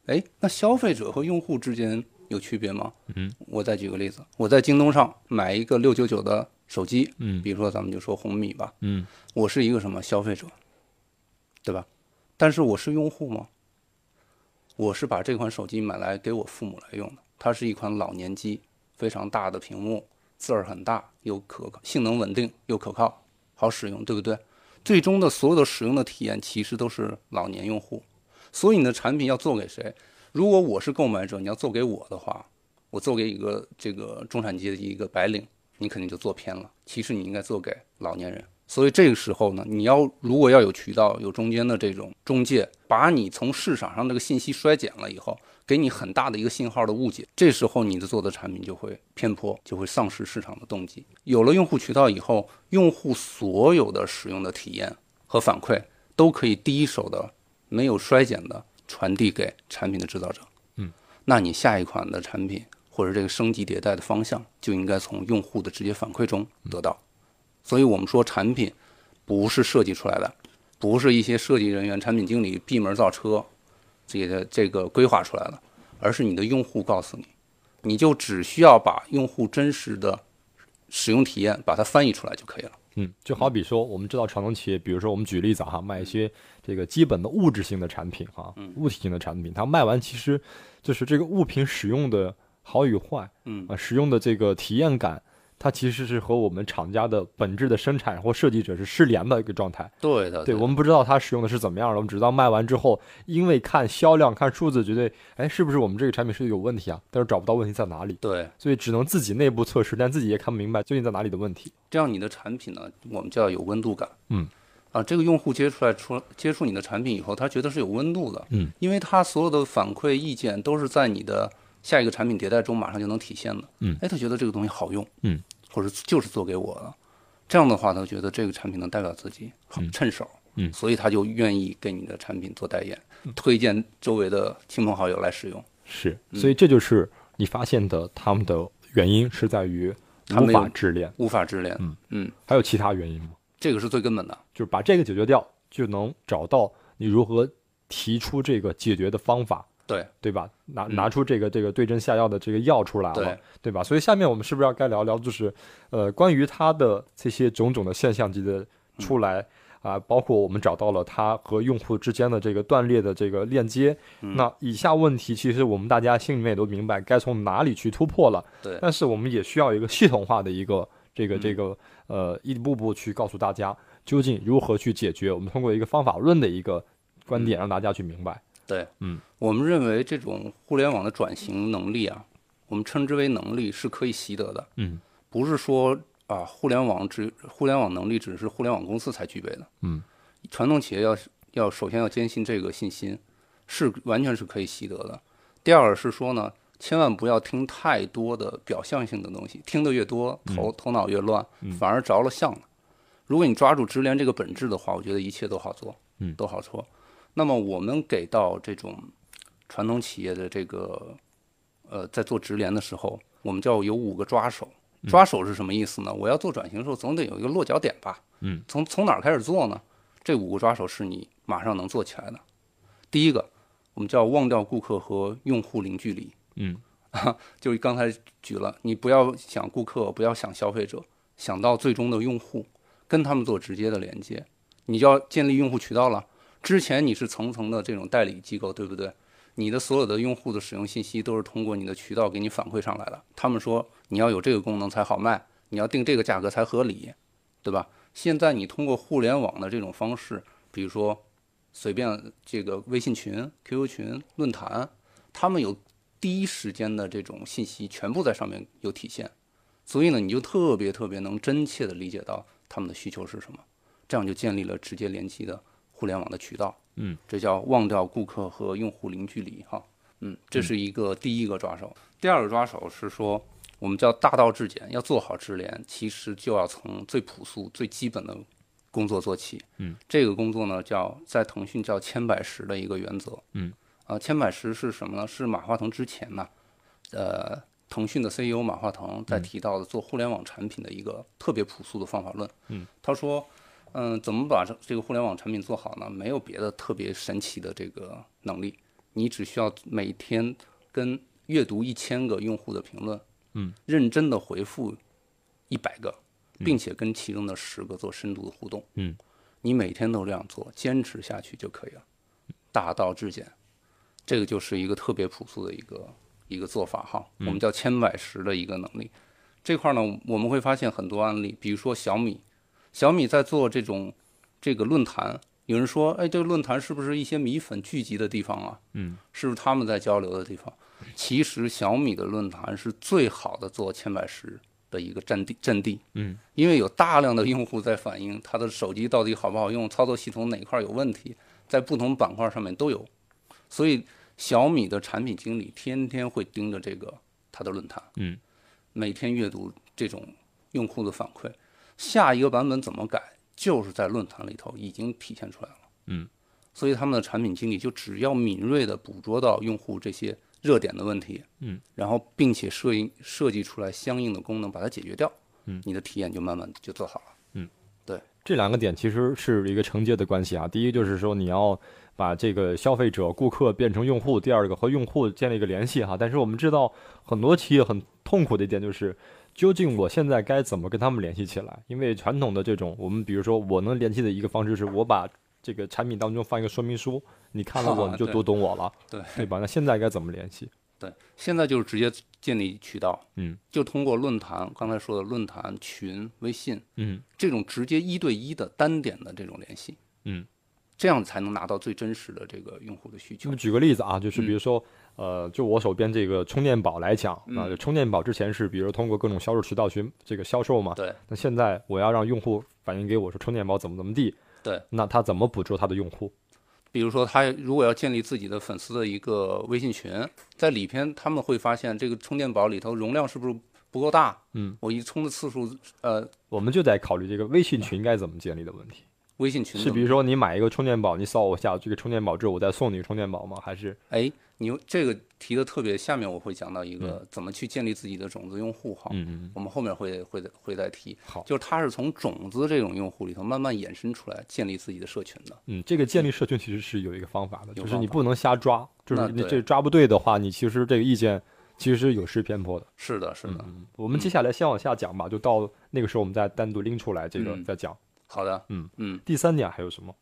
哎，那消费者和用户之间有区别吗？嗯，我再举个例子，我在京东上买一个六九九的手机，嗯比如说咱们就说红米吧，嗯我是一个什么消费者，对吧？但是我是用户吗？我是把这款手机买来给我父母来用的，它是一款老年机，非常大的屏幕，字儿很大，又可靠，性能稳定又可靠，好使用，对不对？最终的所有的使用的体验其实都是老年用户，所以你的产品要做给谁？如果我是购买者，你要做给我的话，我做给一个这个中产阶级一个白领，你肯定就做偏了。其实你应该做给老年人。所以这个时候呢，你要如果要有渠道、有中间的这种中介，把你从市场上这个信息衰减了以后，给你很大的一个信号的误解，这时候你的做的产品就会偏颇，就会丧失市场的动机。有了用户渠道以后，用户所有的使用的体验和反馈都可以第一手的、没有衰减的传递给产品的制造者。嗯，那你下一款的产品或者这个升级迭代的方向，就应该从用户的直接反馈中得到。所以我们说，产品不是设计出来的，不是一些设计人员、产品经理闭门造车，这个这个规划出来的，而是你的用户告诉你，你就只需要把用户真实的使用体验把它翻译出来就可以了。嗯，就好比说，我们知道传统企业，比如说我们举例子哈，卖一些这个基本的物质性的产品哈，物体性的产品，它卖完其实就是这个物品使用的好与坏，嗯啊，使用的这个体验感，它其实是和我们厂家的本质的生产或设计者是失联的一个状态。对的，对我们不知道它使用的是怎么样的，我们只知道卖完之后，因为看销量、看数字，觉得哎，是不是我们这个产品是有问题啊？但是找不到问题在哪里，对，所以只能自己内部测试，但自己也看不明白究竟在哪里的问题。这样你的产品呢，我们就要有温度感。嗯，啊，这个用户接出来出接触你的产品以后，他觉得是有温度的。嗯，因为他所有的反馈意见都是在你的下一个产品迭代中马上就能体现的。嗯哎，他觉得这个东西好用。嗯，或者就是做给我的，这样的话，他觉得这个产品能代表自己，好嗯趁手。嗯所以他就愿意给你的产品做代言，推荐周围的亲朋好友来使用。是，嗯所以这就是你发现的他们的原因是在于无法直连，无法直连。嗯嗯，还有其他原因吗？这个是最根本的。就是把这个解决掉，就能找到你如何提出这个解决的方法，对对吧？拿嗯拿出这个这个对症下药的这个药出来了，对对吧？所以下面我们是不是要该聊聊，就是呃，关于它的这些种种的现象级的出来啊、包括我们找到了它和用户之间的这个断裂的这个链接。嗯那以下问题其实我们大家心里面也都明白该从哪里去突破了，对但是我们也需要一个系统化的一个这个嗯这个呃一步步去告诉大家究竟如何去解决。我们通过一个方法论的一个观点，让大家去明白。对，嗯，我们认为这种互联网的转型能力啊，我们称之为能力是可以习得的，嗯不是说啊，互联网只互联网能力只是互联网公司才具备的。嗯，传统企业要要首先要坚信这个信心，是完全是可以习得的。第二是说呢，千万不要听太多的表象性的东西，听得越多，头、头脑越乱，反而着了相了。如果你抓住直连这个本质的话，我觉得一切都好做，嗯都好做。那么我们给到这种传统企业的这个呃，在做直连的时候，我们叫有五个抓手。抓手是什么意思呢？我要做转型的时候，总得有一个落脚点吧。嗯，从从哪儿开始做呢？这五个抓手是你马上能做起来的。第一个，我们叫忘掉顾客和用户零距离。嗯，就刚才举了，你不要想顾客，不要想消费者，想到最终的用户，跟他们做直接的连接。你就要建立用户渠道了。之前你是层层的这种代理机构，对不对？你的所有的用户的使用信息都是通过你的渠道给你反馈上来的。他们说你要有这个功能才好卖，你要定这个价格才合理，对吧？现在你通过互联网的这种方式，比如说随便这个微信群、QQ 群、论坛，他们有第一时间的这种信息全部在上面有体现，所以呢，你就特别特别能真切的理解到他们的需求是什么，这样就建立了直接联系的互联网的渠道。嗯，这叫忘掉顾客和用户零距离哈。嗯，这是一个第一个抓手。第二个抓手是说，我们叫大道至简，要做好智联，其实就要从最朴素、最基本的工作做起。嗯，这个工作呢，叫在腾讯叫千百十的一个原则。嗯，啊，千百十是什么呢？是马化腾之前呢，呃，腾讯的 CEO 马化腾在提到的做互联网产品的一个特别朴素的方法论。嗯，他说。嗯，怎么把这这个互联网产品做好呢？没有别的特别神奇的这个能力，你只需要每天跟阅读一千个用户的评论，嗯，认真的回复一百个，并且跟其中的十个做深度的互动，嗯，你每天都这样做，坚持下去就可以了。大道至简，这个就是一个特别朴素的一个一个做法哈，我们叫千百十的一个能力。这块呢，我们会发现很多案例，比如说小米。小米在做这种这个论坛，有人说，哎，这个论坛是不是一些米粉聚集的地方啊？嗯，是不是他们在交流的地方？其实小米的论坛是最好的做千百十的一个阵地阵地。嗯，因为有大量的用户在反映他的手机到底好不好用，操作系统哪块有问题，在不同板块上面都有，所以小米的产品经理天天会盯着这个他的论坛，嗯，每天阅读这种用户的反馈。下一个版本怎么改，就是在论坛里头已经体现出来了。嗯，所以他们的产品经理就只要敏锐地捕捉到用户这些热点的问题，嗯，然后并且设应设计出来相应的功能把它解决掉，嗯，你的体验就慢慢就做好了。嗯，对，这两个点其实是一个承接的关系啊。第一就是说你要把这个消费者、顾客变成用户；第二个和用户建立一个联系哈。但是我们知道很多企业很痛苦的一点就是。究竟我现在该怎么跟他们联系起来？因为传统的这种，我们比如说我能联系的一个方式是我把这个产品当中放一个说明书，你看了我 你就都懂我了，对对吧？那现在该怎么联系？对，现在就是直接建立渠道，嗯，就通过论坛，刚才说的论坛群、微信，嗯，这种直接一对一的单点的这种联系，嗯，这样才能拿到最真实的这个用户的需求。那么举个例子啊，就是嗯比如说。呃，就我手边这个充电宝来讲，嗯啊，充电宝之前是比如通过各种销售渠道去这个销售嘛，对，那现在我要让用户反映给我说充电宝怎么怎么地，对，那他怎么捕捉他的用户？比如说他如果要建立自己的粉丝的一个微信群，在里边他们会发现这个充电宝里头容量是不是不够大？嗯，我一充的次数，呃，我们就得考虑这个微信群该怎么建立的问题。微信群是比如说你买一个充电宝，你扫我下这个充电宝之后，我再送你个充电宝吗？还是哎，你这个提的特别，下面我会讲到一个怎么去建立自己的种子用户哈，嗯嗯，我们后面会会会再提。好，就是它是从种子这种用户里头慢慢衍生出来，建立自己的社群的。嗯，这个建立社群其实是有一个方法的，就是你不能瞎抓，就是你这抓不对的话，你其实这个意见其实是有失偏颇的。是的，是的。嗯，我们接下来先往下讲吧，就到那个时候我们再单独拎出来这个嗯再讲。好的，嗯嗯，第三点还有什么？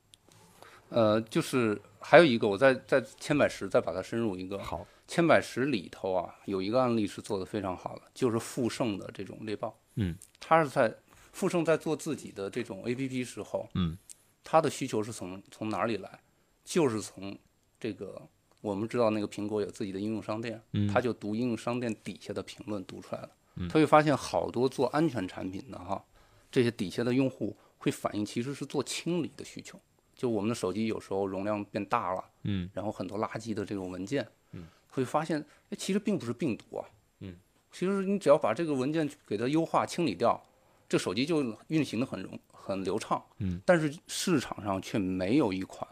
呃，就是还有一个，我再再千百十再把它深入一个。好，千百十里头啊，有一个案例是做的非常好的，就是富盛的这种猎豹。嗯，他是在富盛在做自己的这种 APP 时候，嗯，他的需求是从从哪里来？就是从这个我们知道那个苹果有自己的应用商店，嗯他就读应用商店底下的评论读出来了。嗯他会发现好多做安全产品的哈，这些底下的用户会反映其实是做清理的需求。就我们的手机有时候容量变大了，嗯然后很多垃圾的这种文件，嗯，会发现，哎，其实并不是病毒啊，嗯，其实你只要把这个文件给它优化清理掉，这手机就运行的很容很流畅，嗯，但是市场上却没有一款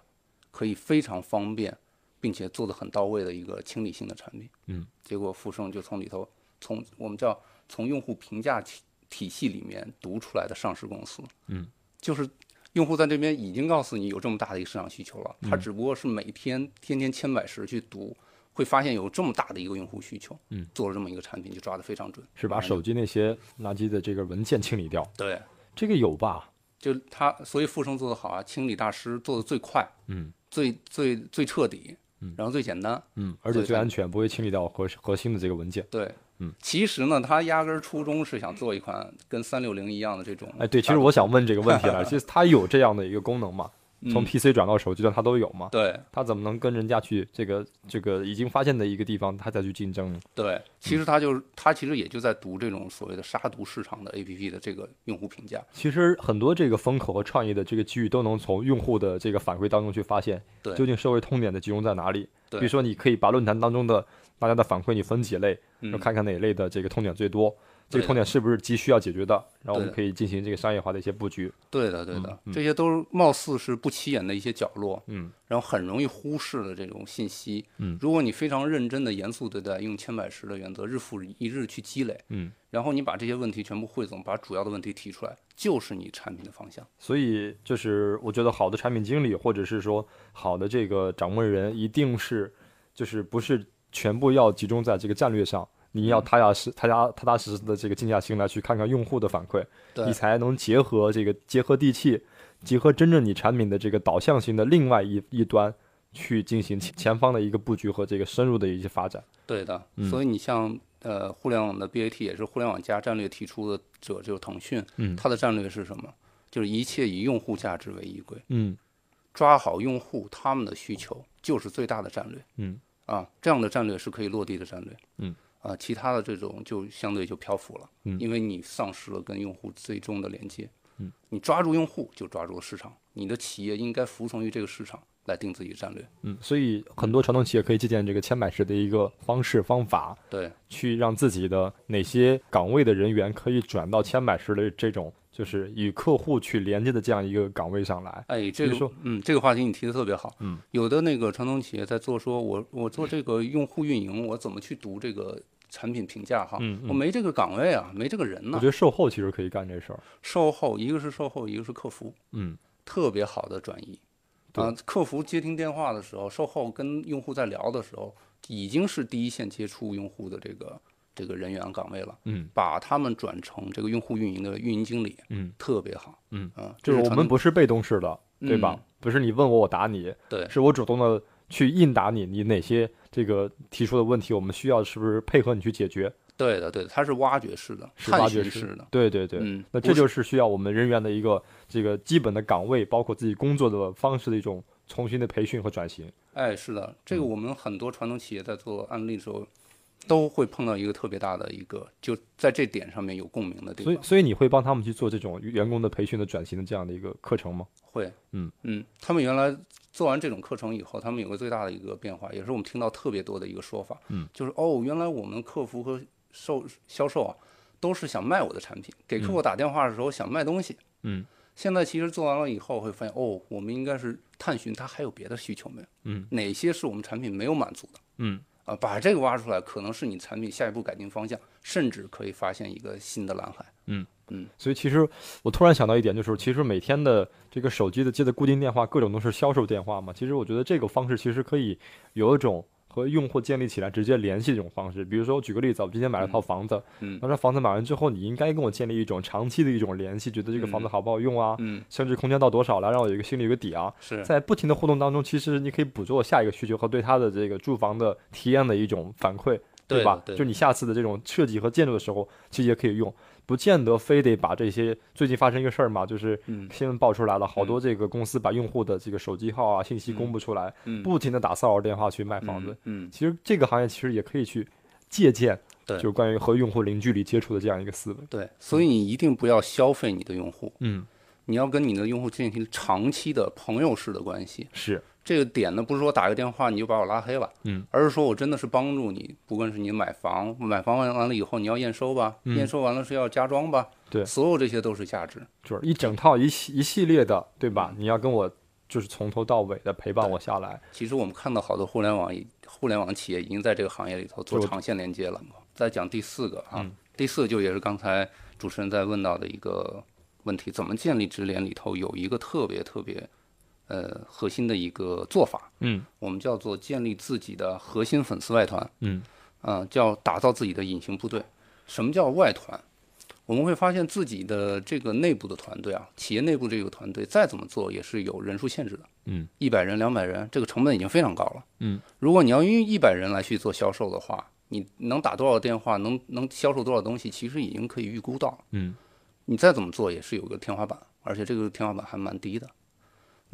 可以非常方便，并且做的很到位的一个清理性的产品，嗯，结果富盛就从里头，从我们叫从用户评价体体系里面读出来的上市公司，嗯，就是。用户在这边已经告诉你有这么大的一个市场需求了，他只不过是每天天天千百十去读，会发现有这么大的一个用户需求，嗯，做了这么一个产品就抓得非常准，是把手机那些垃圾的这个文件清理掉，对，这个有吧？就他，所以富生做得好啊，清理大师做得最快，嗯，最最最彻底，然后最简单，嗯，而且最安全，不会清理掉核核心的这个文件。对，嗯，其实呢，他压根儿初衷是想做一款跟三六零一样的这种，哎，对，其实我想问这个问题了，其实它有这样的一个功能吗？从嗯 PC 转到手机端，它都有吗？对它怎么能跟人家去这个这个已经发现的一个地方，它再去竞争呢？对，其实他就是他其实也就在读这种所谓的杀毒市场的 APP 的这个用户评价，其实很多这个风口和创意的这个机遇，都能从用户的这个反馈当中去发现，对究竟社会痛点的集中在哪里。对比如说，你可以把论坛当中的大家的反馈你分几类，然后嗯看看哪一类的这个痛点最多，这个痛点是不是急需要解决的，然后我们可以进行这个商业化的一些布局。对的，对的，这些都是貌似是不起眼的一些角落，嗯，然后很容易忽视的这种信息，嗯。如果你非常认真的、严肃对待，用千百十的原则，日复一日去积累，嗯，然后你把这些问题全部汇总，把主要的问题提出来，就是你产品的方向。所以就是我觉得好的产品经理，或者是说好的这个掌门人，一定是就是不是全部要集中在这个战略上，你要踏踏实踏踏踏踏实实的这个静下心来去看看用户的反馈，你才能结合这个结合地气，结合真正你产品的这个导向性的另外一一端。去进行前前方的一个布局和这个深入的一些发展，对的，嗯。所以你像呃互联网的 BAT 也是互联网加战略提出的者，就是腾讯，嗯。它的战略是什么？就是一切以用户价值为依归，嗯。抓好用户他们的需求就是最大的战略。嗯啊，这样的战略是可以落地的战略。嗯，啊，其他的这种就相对就漂浮了，嗯因为你丧失了跟用户最终的连接。嗯，你抓住用户就抓住了市场，你的企业应该服从于这个市场来定自己的战略。嗯，所以很多传统企业可以借鉴这个千百式的一个方式方法，对，去让自己的哪些岗位的人员可以转到千百式的这种就是与客户去连接的这样一个岗位上来。哎，这个说嗯，这个话题你提的特别好。嗯，有的那个传统企业在做说，我我做这个用户运营，我怎么去读这个产品评价哈？嗯嗯我没这个岗位啊，没这个人呢我觉。得售后其实可以干这事儿。售后一个是售后，一个是客服。嗯特别好的转移。啊，客服接听电话的时候，售后跟用户在聊的时候，已经是第一线接触用户的这个这个人员岗位了，嗯。把他们转成这个用户运营的运营经理，嗯，特别好，嗯。啊，就是我们不是被动式的，对吧？嗯不是你问我我答你，对。是我主动的去应答你，你哪些这个提出的问题，我们需要是不是配合你去解决？对的对的，它是挖掘式的、是挖掘式式的，对对对，嗯那这就是需要我们人员的一个这个基本的岗位，包括自己工作的方式的一种重新的培训和转型。哎，是的，这个嗯我们很多传统企业在做案例的时候，都会碰到一个特别大的一个，就在这点上面有共鸣的地方。所以所以你会帮他们去做这种员工的培训的转型的这样的一个课程吗？会，嗯。嗯，他们原来做完这种课程以后，他们有个最大的一个变化，也是我们听到特别多的一个说法，嗯，就是哦，原来我们客服和售销售啊，都是想卖我的产品，给客户打电话的时候想卖东西，嗯。现在其实做完了以后会发现，哦，我们应该是探寻他还有别的需求没有，嗯。哪些是我们产品没有满足的。嗯啊，把这个挖出来，可能是你产品下一步改进方向，甚至可以发现一个新的蓝海。嗯嗯，所以其实我突然想到一点，就是其实每天的这个手机的接的固定电话，各种都是销售电话嘛。其实我觉得这个方式其实可以有一种和用户建立起来直接联系这种方式。比如说，我举个例子，我今天买了套房子，嗯那这房子买完之后，你应该跟我建立一种长期的一种联系，觉得这个房子嗯好不好用啊，嗯，升值空间到多少了，让我有一个心里有个底啊。是在不停的互动当中，其实你可以捕捉下一个需求和对他的这个住房的体验的一种反馈，对吧对就你下次的这种设计和建筑的时候，其实也可以用，不见得非得把这些。最近发生一个事儿嘛，就是嗯新闻爆出来了，好多这个公司把用户的这个手机号啊信息公布出来，嗯不停的打骚扰电话去卖房子。嗯，嗯，其实这个行业其实也可以去借鉴，对就是关于和用户零距离接触的这样一个思维。对，所以你一定不要消费你的用户，嗯，你要跟你的用户进行长期的朋友式的关系。是，这个点呢，不是说打个电话你就把我拉黑了，嗯，而是说我真的是帮助你，不管是你买房，买房完完了以后你要验收吧，嗯验收完了是要加装吧，对所有这些都是价值。就是一整套一系一系列的，对吧？嗯你要跟我就是从头到尾的陪伴我下来。其实我们看到好多互联网互联网企业已经在这个行业里头做长线连接了。再讲第四个啊，嗯第四个就也是刚才主持人在问到的一个问题，怎么建立直连里头有一个特别特别呃核心的一个做法，嗯我们叫做建立自己的核心粉丝外团，嗯啊、叫打造自己的隐形部队。什么叫外团？我们会发现自己的这个内部的团队啊，企业内部这个团队再怎么做也是有人数限制的。嗯，一百人、两百人，这个成本已经非常高了。嗯，如果你要用一百人来去做销售的话，你能打多少电话，能能销售多少东西，其实已经可以预估到了。嗯，你再怎么做也是有个天花板，而且这个天花板还蛮低的。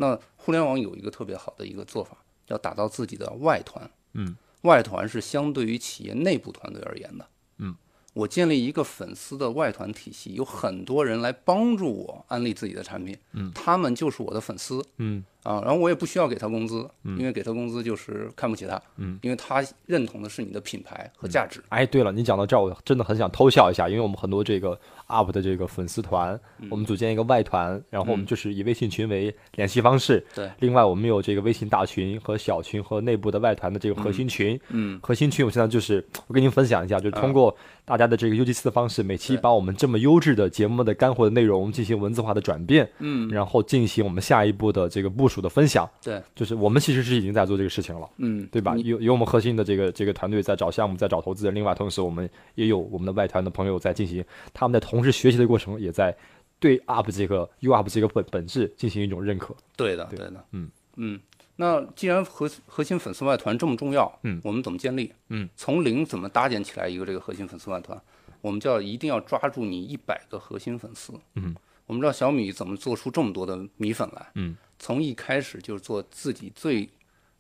那互联网有一个特别好的一个做法，要打造自己的外团。嗯，外团是相对于企业内部团队而言的。嗯，我建立一个粉丝的外团体系，有很多人来帮助我安利自己的产品。嗯，他们就是我的粉丝。嗯啊，然后我也不需要给他工资，因为给他工资就是看不起他，嗯，因为他认同的是你的品牌和价值。哎，对了，你讲到这儿，我真的很想偷笑一下，因为我们很多这个 UP 的这个粉丝团，嗯我们组建一个外团，然后我们就是以微信群为联系方式。对另外我们有这个微信大群和小群和内部的外团的这个核心群。嗯核心群我现在就是我跟您分享一下，就是通过大家的这个 UGC 的方式，每期把我们这么优质的节目的干货的内容进行文字化的转变，嗯，然后进行我们下一步的这个部署的分享。对，就是我们其实是已经在做这个事情了。嗯，对吧？有有我们核心的这个这个团队在找项目，在找投资人，另外同时我们也有我们的外团的朋友在进行，他们在同时学习的过程，也在对 UP 这个 UP 这个本本质进行一种认可。对的，对对的，嗯嗯。那既然核核心粉丝外团这么重要，嗯我们怎么建立？嗯，从零怎么搭建起来一个这个核心粉丝外团？我们就要一定要抓住你一百个核心粉丝。嗯，我们知道小米怎么做出这么多的米粉来。嗯，从一开始就是做自己最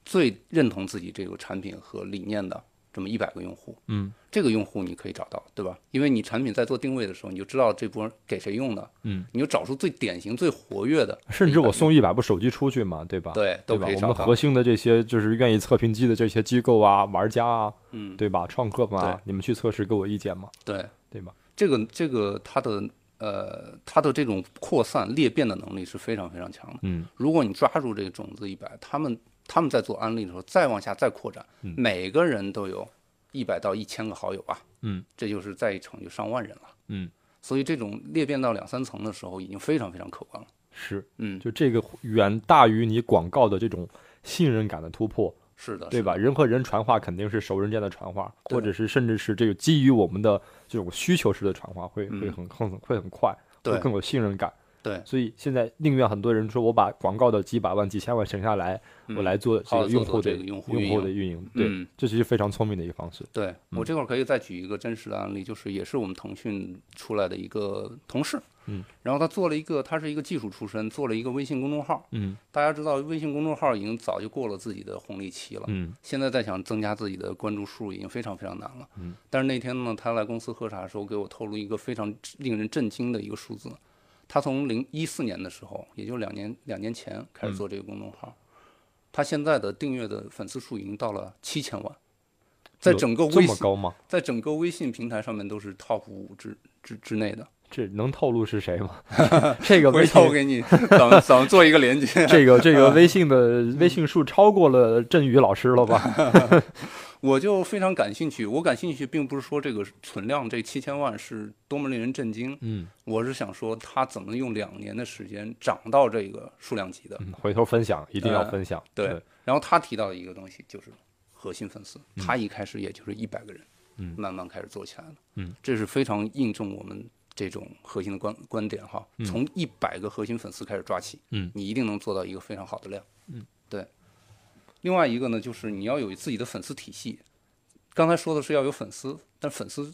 最认同自己这个产品和理念的这么一百个用户。嗯这个用户你可以找到，对吧？因为你产品在做定位的时候，你就知道这波给谁用的，嗯，你就找出最典型、最活跃的，甚至我送一百部手机出去嘛，对吧？对对吧？都可以找到我们核。心的这些就是愿意测评机的这些机构啊、玩家啊，嗯，对吧？创客嘛对，你们去测试给我意见嘛，对，对吧？这个这个它的呃它的这种扩散裂变的能力是非常非常强的。嗯如果你抓住这个种子一百，他们他们在做安利的时候，再往下再扩展，嗯每个人都有一百到一千个好友吧，嗯这就是再一层就上万人了。嗯，所以这种裂变到两三层的时候，已经非常非常可观了。是，嗯，就这个远大于你广告的这种信任感的突破。是的，对吧？人和人传话肯定是熟人间的传话，或者是甚至是这个基于我们的这种需求式的传话，会会嗯很很会很快，会对更有信任感。对所以现在宁愿很多人说我把广告的几百万、几千万省下来，我来做这个用户的用户的运营，对嗯，这是一个非常聪明的一个方式。对我这块儿可以再举一个真实的案例，就是也是我们腾讯出来的一个同事，嗯，然后他做了一个，他是一个技术出身，做了一个微信公众号。嗯大家知道，微信公众号已经早就过了自己的红利期了，嗯现在再想增加自己的关注数，已经非常非常难了。嗯，但是那天呢，他来公司喝茶的时候，给我透露一个非常令人震惊的一个数字，他从零一四年的时候，也就两年两年前开始做这个公众号，他现在的订阅的粉丝数已经到了七千万，在整个微信？在整个微信平台上面都是 top 五之之之内的。这能透露是谁吗？这个微回头我，给你，咱们咱们做一个连接。这个这个微信的微信数超过了振宇老师了吧？我就非常感兴趣。我感兴趣，并不是说这个存量这七千万是多么令人震惊，嗯我是想说他怎么用两年的时间涨到这个数量级的。嗯，回头分享，一定要呃分享。对，然后他提到的一个东西就是核心粉丝，他一开始也就是一百个人，嗯慢慢开始做起来了，嗯，这是非常印证我们这种核心的观观点哈，从一百个核心粉丝开始抓起，嗯你一定能做到一个非常好的量，嗯，对。另外一个呢，就是你要有自己的粉丝体系。刚才说的是要有粉丝，但粉丝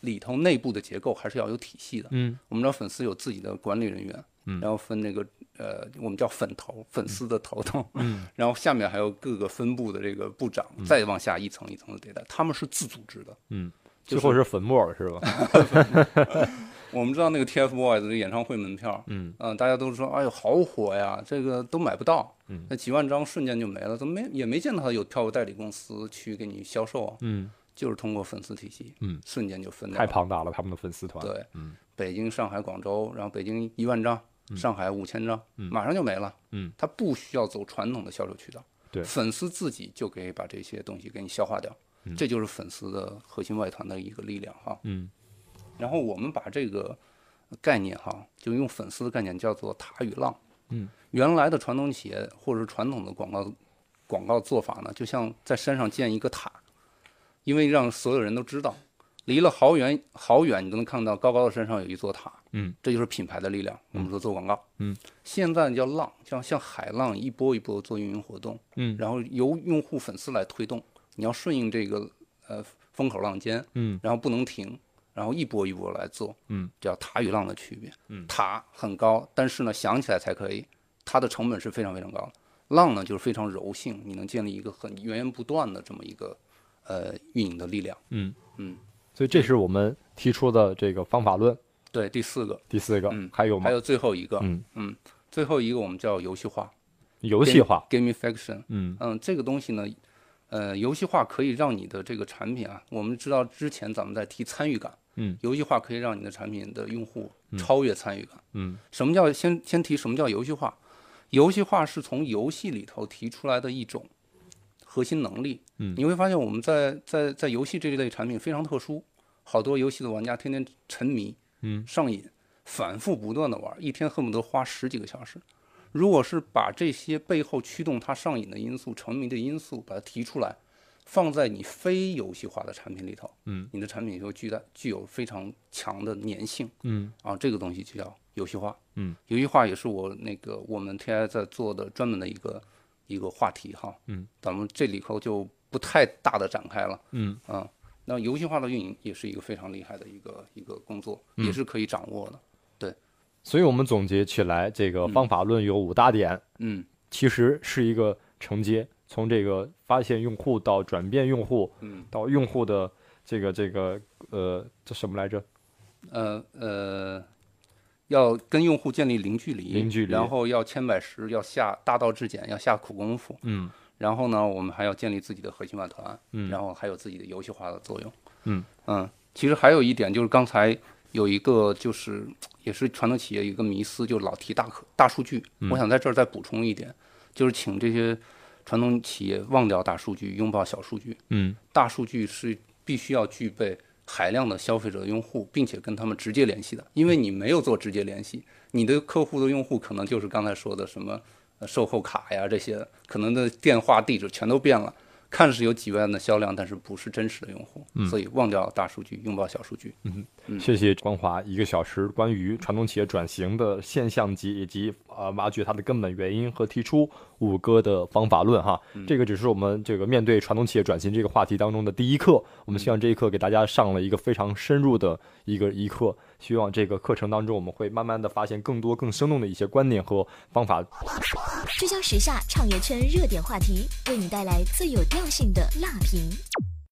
里头内部的结构还是要有体系的。嗯我们知道粉丝有自己的管理人员，嗯然后分那个呃，我们叫粉头，粉丝的头头，嗯 然后下面还有各个分部的这个部长，再往下一层一层的迭代，他们是自组织的。嗯，就是最后是粉末了是吧？我们知道那个 TFBOYS 的演唱会门票，嗯。嗯、大家都说，哎呦，好火呀，这个都买不到，嗯。那几万张瞬间就没了，怎么没也没见到他有票务代理公司去给你销售啊？嗯。就是通过粉丝体系，嗯，瞬间就分掉太。庞大了，他们的粉丝团。对，嗯。北京、上海、广州，然后北京一万张，上海五千张，马上就没了。嗯，他不需要走传统的销售渠道，对。粉丝自己就可以把这些东西给你消化掉，这就是粉丝的核心外团的一个力量哈。嗯然后我们把这个概念哈，就用粉丝的概念叫做塔与浪。嗯，原来的传统企业或者是传统的广告广告做法呢，就像在山上建一个塔，因为让所有人都知道离了好远好远，你都能看到高高的山上有一座塔。嗯，这就是品牌的力量。我们说做广告。嗯，现在叫浪，像像海浪一波一波做运营活动。嗯，然后由用户粉丝来推动，你要顺应这个呃风口浪尖。嗯，然后不能停，然后一波一波来做。嗯，这叫塔与浪的区别。嗯，塔很高，但是呢想起来才可以，它的成本是非常非常高的。浪呢就是非常柔性，你能建立一个很源源不断的这么一个呃运营的力量。嗯嗯，所以这是我们提出的这个方法论。对，第四个，第四个，嗯，还有吗？还有最后一个，嗯嗯，最后一个我们叫游戏化，游戏化 gamification，嗯嗯，这个东西呢，呃，游戏化可以让你的这个产品啊，我们知道之前咱们在提参与感，嗯，游戏化可以让你的产品的用户超越参与感，嗯，什么叫先先提什么叫游戏化？游戏化是从游戏里头提出来的一种核心能力，嗯你会发现我们在在在游戏这一类产品非常特殊，好多游戏的玩家天天沉迷，嗯，上瘾，反复不断的玩，一天恨不得花十几个小时。如果是把这些背后驱动它上瘾的因素、沉迷的因素，把它提出来，放在你非游戏化的产品里头，嗯，你的产品就具带具有非常强的粘性，嗯。啊，这个东西就叫游戏化，嗯，游戏化也是我那个我们 TI 在做的专门的一个一个话题哈，嗯，咱们这里头就不太大的展开了，嗯。啊，那游戏化的运营也是一个非常厉害的一个一个工作，嗯。也是可以掌握的，所以我们总结起来，这个方法论有五大点，嗯。其实是一个承接，从这个发现用户到转变用户，嗯。到用户的这个这个呃，这什么来着？呃呃，要跟用户建立零距离，零距离。然后要千百十，要下大道至简，要下苦功夫，嗯。然后呢，我们还要建立自己的核心外团，嗯。然后还有自己的游戏化的作用。嗯。嗯，其实还有一点就是刚才有一个就是也是传统企业一个迷思，就老提大可大数据。嗯我想在这儿再补充一点，就是请这些传统企业忘掉大数据，拥抱小数据。嗯大数据是必须要具备海量的消费者用户，并且跟他们直接联系的，因为你没有做直接联系，你的客户的用户可能就是刚才说的什么呃售后卡呀这些，可能的电话地址全都变了，看似有几万的销量，但是不是真实的用户，所以忘掉大数据，拥抱小数据。嗯谢谢光华一个小时关于传统企业转型的现象级以及呃挖掘它的根本原因和提出五哥的方法论哈。这个只是我们这个面对传统企业转型这个话题当中的第一课，我们希望这一课给大家上了一个非常深入的一个一课。希望这个课程当中我们会慢慢的发现更多更生动的一些观念和方法。聚焦时下创业圈热点话题，为你带来最有调性的辣评。